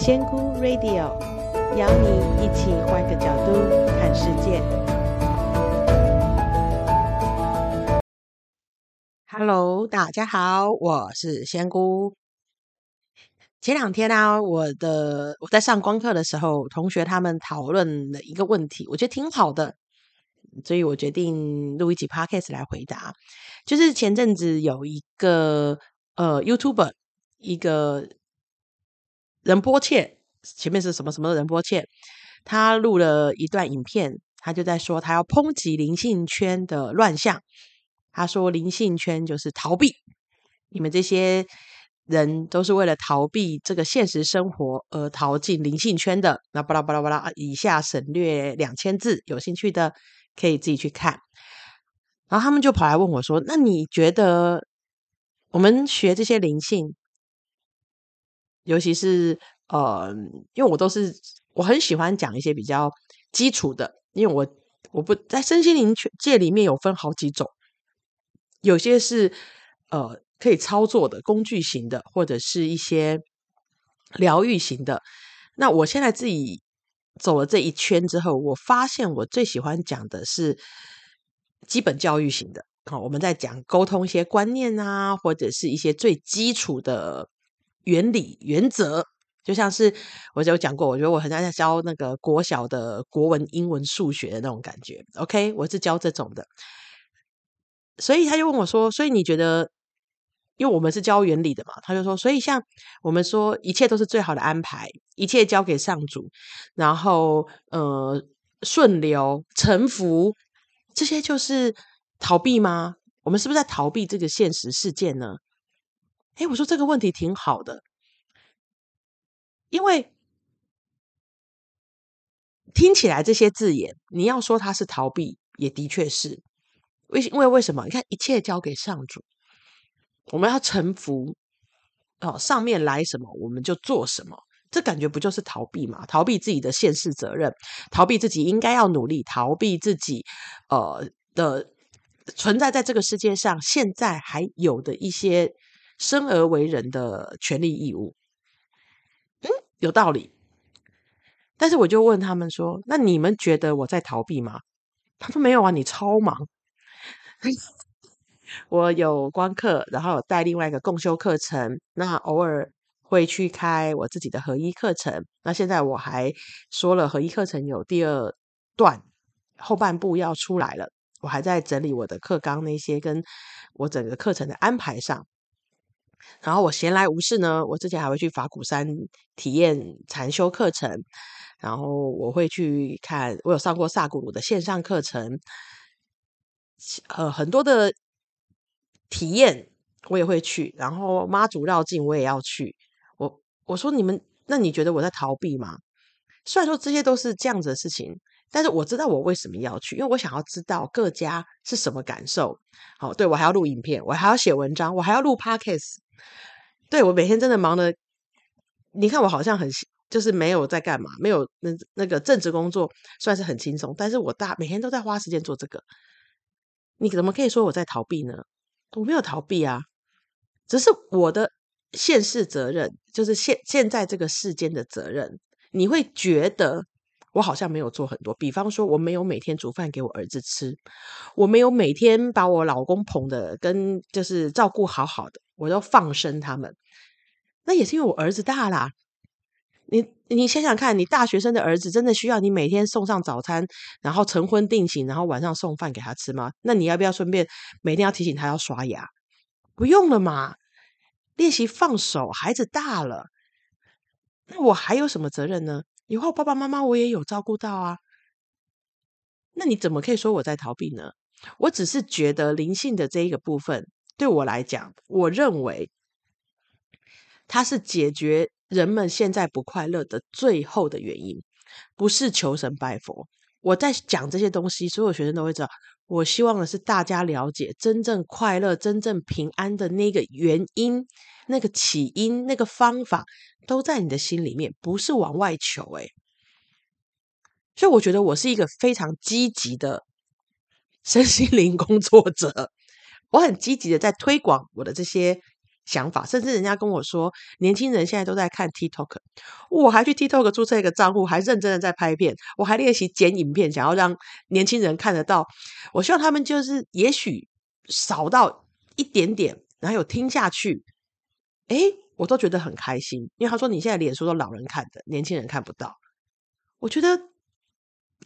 仙姑 Radio 邀你一起换个角度看世界。Hello，大家好，我是仙姑。前两天啊，我的我在上光课的时候，同学他们讨论了一个问题，我觉得挺好的，所以我决定录一集 Podcast 来回答。就是前阵子有一个呃 YouTube 一个仁波切，前面是什么什么的仁波切，他录了一段影片，他就在说他要抨击灵性圈的乱象。他说灵性圈就是逃避，你们这些。人都是为了逃避这个现实生活而逃进灵性圈的。那巴拉巴拉巴拉，以下省略两千字，有兴趣的可以自己去看。然后他们就跑来问我说：“那你觉得我们学这些灵性，尤其是呃，因为我都是我很喜欢讲一些比较基础的，因为我我不在身心灵界里面有分好几种，有些是呃。”可以操作的工具型的，或者是一些疗愈型的。那我现在自己走了这一圈之后，我发现我最喜欢讲的是基本教育型的。好，我们在讲沟通一些观念啊，或者是一些最基础的原理原则。就像是我有讲过，我觉得我很像在教那个国小的国文、英文、数学的那种感觉。OK，我是教这种的。所以他就问我说：“所以你觉得？”因为我们是教原理的嘛，他就说，所以像我们说，一切都是最好的安排，一切交给上主，然后呃顺流臣服，这些就是逃避吗？我们是不是在逃避这个现实世界呢？诶，我说这个问题挺好的，因为听起来这些字眼，你要说它是逃避，也的确是，为因为为什么？你看，一切交给上主。我们要臣服哦，上面来什么我们就做什么，这感觉不就是逃避嘛？逃避自己的现实责任，逃避自己应该要努力，逃避自己呃的存在在这个世界上，现在还有的一些生而为人的权利义务。嗯，有道理。但是我就问他们说：“那你们觉得我在逃避吗？”他说：“没有啊，你超忙。”我有光课，然后有带另外一个共修课程，那偶尔会去开我自己的合一课程。那现在我还说了合一课程有第二段后半部要出来了，我还在整理我的课纲那些跟我整个课程的安排上。然后我闲来无事呢，我之前还会去法鼓山体验禅修课程，然后我会去看，我有上过萨古鲁的线上课程，呃，很多的。体验我也会去，然后妈祖绕境我也要去。我我说你们，那你觉得我在逃避吗？虽然说这些都是这样子的事情，但是我知道我为什么要去，因为我想要知道各家是什么感受。好，对，我还要录影片，我还要写文章，我还要录 Podcast。对，我每天真的忙的，你看我好像很就是没有在干嘛，没有那那个正职工作算是很轻松，但是我大每天都在花时间做这个。你怎么可以说我在逃避呢？我没有逃避啊，只是我的现世责任，就是现现在这个世间的责任。你会觉得我好像没有做很多，比方说我没有每天煮饭给我儿子吃，我没有每天把我老公捧的跟就是照顾好好的，我都放生他们。那也是因为我儿子大啦。你你想想看，你大学生的儿子真的需要你每天送上早餐，然后晨昏定醒，然后晚上送饭给他吃吗？那你要不要顺便每天要提醒他要刷牙？不用了嘛，练习放手，孩子大了，那我还有什么责任呢？以后爸爸妈妈我也有照顾到啊。那你怎么可以说我在逃避呢？我只是觉得灵性的这一个部分对我来讲，我认为它是解决。人们现在不快乐的最后的原因，不是求神拜佛。我在讲这些东西，所有学生都会知道。我希望的是大家了解真正快乐、真正平安的那个原因、那个起因、那个方法，都在你的心里面，不是往外求。诶，所以我觉得我是一个非常积极的身心灵工作者。我很积极的在推广我的这些想法，甚至人家跟我说，年轻人现在都在看 TikTok，我还去 TikTok 注册一个账户，还认真的在拍片，我还练习剪影片，想要让年轻人看得到。我希望他们就是也许少到一点点，然后有听下去，诶，我都觉得很开心。因为他说你现在脸书都老人看的，年轻人看不到。我觉得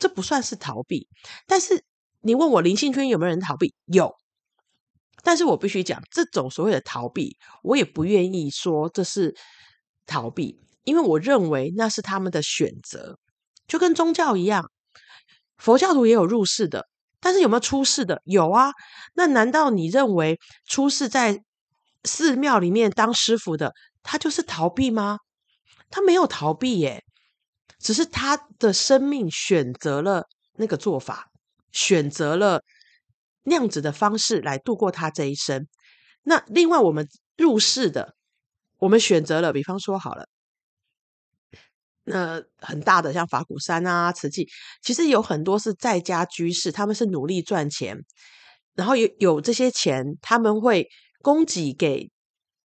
这不算是逃避，但是你问我灵性圈有没有人逃避？有。但是我必须讲，这种所谓的逃避，我也不愿意说这是逃避，因为我认为那是他们的选择，就跟宗教一样，佛教徒也有入世的，但是有没有出世的？有啊。那难道你认为出世在寺庙里面当师傅的，他就是逃避吗？他没有逃避耶，只是他的生命选择了那个做法，选择了。那样子的方式来度过他这一生。那另外，我们入世的，我们选择了，比方说好了，那很大的像法鼓山啊、慈济，其实有很多是在家居士，他们是努力赚钱，然后有有这些钱，他们会供给给，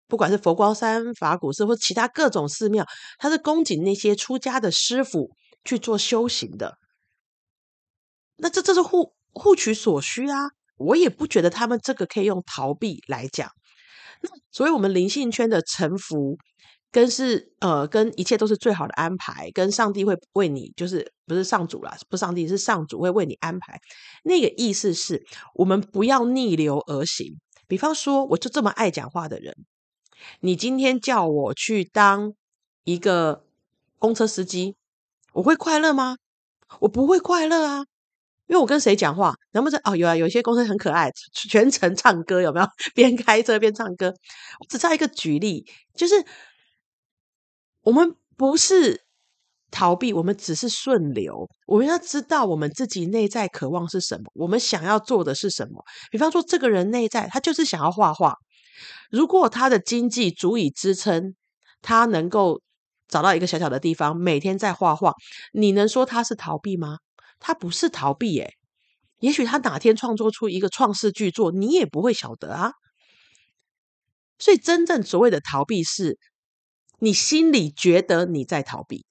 不管是佛光山、法鼓寺或其他各种寺庙，他是供给那些出家的师傅去做修行的。那这这是互互取所需啊。我也不觉得他们这个可以用逃避来讲。那所以，我们灵性圈的臣服，跟是呃，跟一切都是最好的安排，跟上帝会为你，就是不是上主啦，不是上帝是上主会为你安排。那个意思是我们不要逆流而行。比方说，我就这么爱讲话的人，你今天叫我去当一个公车司机，我会快乐吗？我不会快乐啊。因为我跟谁讲话，能不能哦？有啊，有一些公司很可爱，全程唱歌，有没有？边开车边唱歌。我只再一个举例，就是我们不是逃避，我们只是顺流。我们要知道我们自己内在渴望是什么，我们想要做的是什么。比方说，这个人内在他就是想要画画，如果他的经济足以支撑，他能够找到一个小小的地方，每天在画画，你能说他是逃避吗？他不是逃避耶，也许他哪天创作出一个创世巨作，你也不会晓得啊。所以，真正所谓的逃避，是你心里觉得你在逃避，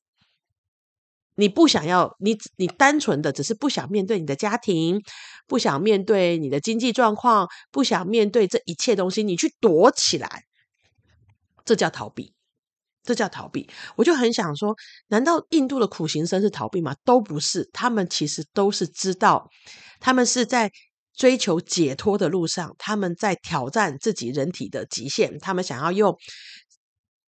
你不想要，你你单纯的只是不想面对你的家庭，不想面对你的经济状况，不想面对这一切东西，你去躲起来，这叫逃避。这叫逃避，我就很想说，难道印度的苦行僧是逃避吗？都不是，他们其实都是知道，他们是在追求解脱的路上，他们在挑战自己人体的极限，他们想要用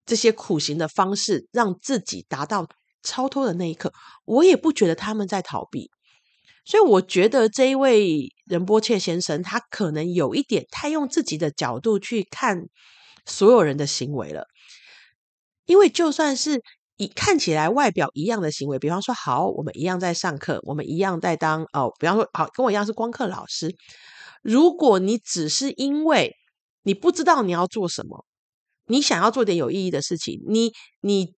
这些苦行的方式，让自己达到超脱的那一刻。我也不觉得他们在逃避，所以我觉得这一位仁波切先生，他可能有一点太用自己的角度去看所有人的行为了。因为就算是一看起来外表一样的行为，比方说，好，我们一样在上课，我们一样在当哦，比方说，好，跟我一样是光课老师。如果你只是因为你不知道你要做什么，你想要做点有意义的事情，你你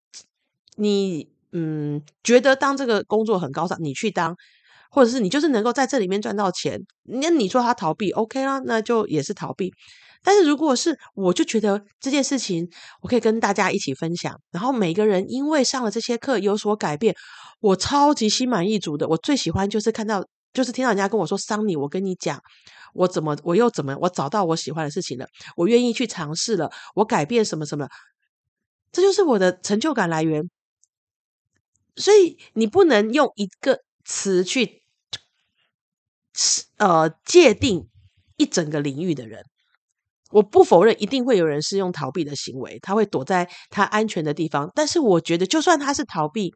你嗯，觉得当这个工作很高尚，你去当，或者是你就是能够在这里面赚到钱，那你说他逃避，OK 啦，那就也是逃避。但是如果是，我就觉得这件事情，我可以跟大家一起分享。然后每个人因为上了这些课有所改变，我超级心满意足的。我最喜欢就是看到，就是听到人家跟我说：“桑尼，我跟你讲，我怎么，我又怎么，我找到我喜欢的事情了，我愿意去尝试了，我改变什么什么，这就是我的成就感来源。”所以你不能用一个词去，呃，界定一整个领域的人。我不否认，一定会有人是用逃避的行为，他会躲在他安全的地方。但是，我觉得，就算他是逃避，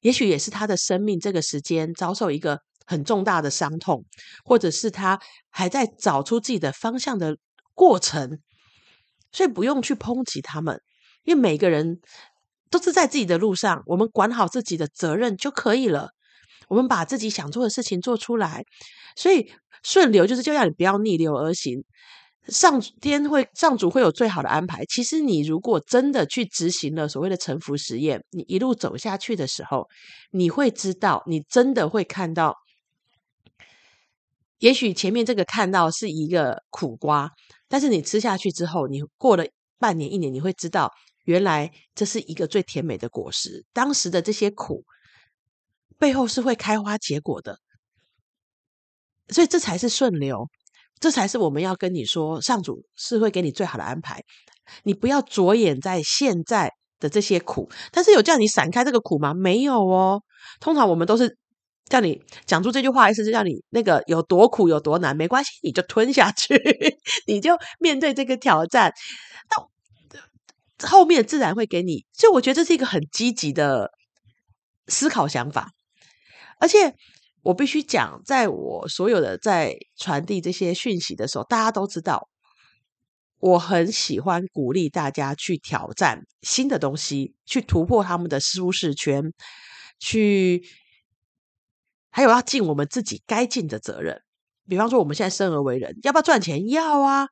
也许也是他的生命这个时间遭受一个很重大的伤痛，或者是他还在找出自己的方向的过程。所以，不用去抨击他们，因为每个人都是在自己的路上，我们管好自己的责任就可以了。我们把自己想做的事情做出来，所以顺流就是就要你不要逆流而行。上天会，上主会有最好的安排。其实，你如果真的去执行了所谓的臣服实验，你一路走下去的时候，你会知道，你真的会看到。也许前面这个看到是一个苦瓜，但是你吃下去之后，你过了半年、一年，你会知道，原来这是一个最甜美的果实。当时的这些苦，背后是会开花结果的。所以这才是顺流，这才是我们要跟你说，上主是会给你最好的安排。你不要着眼在现在的这些苦，但是有叫你闪开这个苦吗？没有哦。通常我们都是叫你讲出这句话，意思是叫你那个有多苦有多难，没关系，你就吞下去，你就面对这个挑战，那后面自然会给你。所以我觉得这是一个很积极的思考想法，而且我必须讲，在我所有的在传递这些讯息的时候，大家都知道。我很喜欢鼓励大家去挑战新的东西，去突破他们的舒适圈，去还有要尽我们自己该尽的责任。比方说，我们现在生而为人，要不要赚钱？要啊，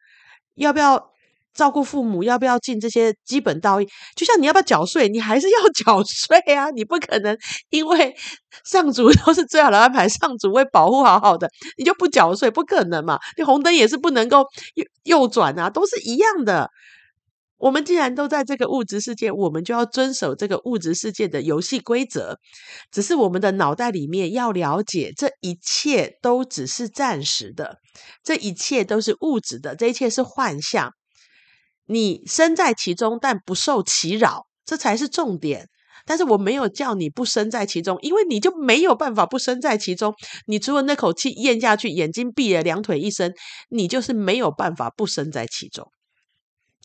要不要？照顾父母要不要尽这些基本道义？就像你要不要缴税，你还是要 缴税啊！你不可能因为 上主都是最好的安排，上主会保护好好的，你就不缴税，不可能嘛！你红灯也是不能够右右转啊，都是一样的。我们既然都在这个物质世界，我们就要遵守这个物质世界的游戏规则。只是我们的脑袋里面要了解，这一切都只是暂时的，这一切都是物质的，这一切是幻象。你身在其中，但不受其扰，这才是重点。但是我没有叫你不身在其中，因为你就没有办法不身在其中。你除了那口气咽下去，眼睛闭了，两腿一伸，你就是没有办法不身在其中，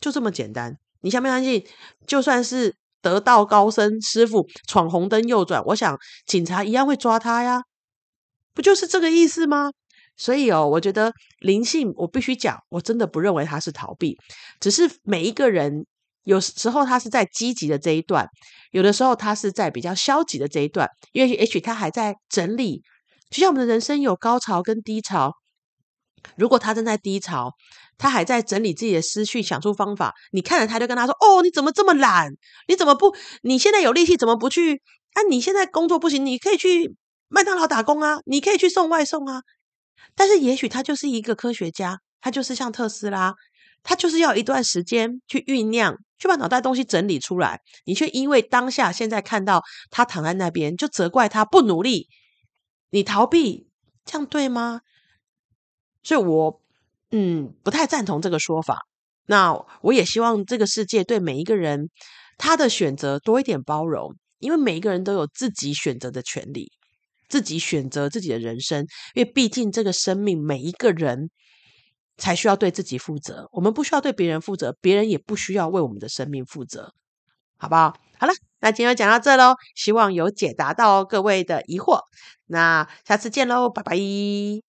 就这么简单。你相不相信？就算是得道高僧师傅闯红灯右转，我想警察一样会抓他呀，不就是这个意思吗？所以哦，我觉得灵性，我必须讲，我真的不认为他是逃避，只是每一个人有时候他是在积极的这一段，有的时候他是在比较消极的这一段，因为也许他还在整理，就像我们的人生有高潮跟低潮，如果他正在低潮，他还在整理自己的思绪，想出方法，你看着他就跟他说：“哦，你怎么这么懒？你怎么不？你现在有力气怎么不去？啊，你现在工作不行，你可以去麦当劳打工啊，你可以去送外送啊。”但是，也许他就是一个科学家，他就是像特斯拉，他就是要一段时间去酝酿，去把脑袋东西整理出来。你却因为当下现在看到他躺在那边，就责怪他不努力，你逃避，这样对吗？所以我嗯不太赞同这个说法。那我也希望这个世界对每一个人他的选择多一点包容，因为每一个人都有自己选择的权利。自己选择自己的人生，因为毕竟这个生命每一个人才需要对自己负责。我们不需要对别人负责，别人也不需要为我们的生命负责，好不好？好了，那今天就讲到这喽，希望有解答到各位的疑惑。那下次见喽，拜拜。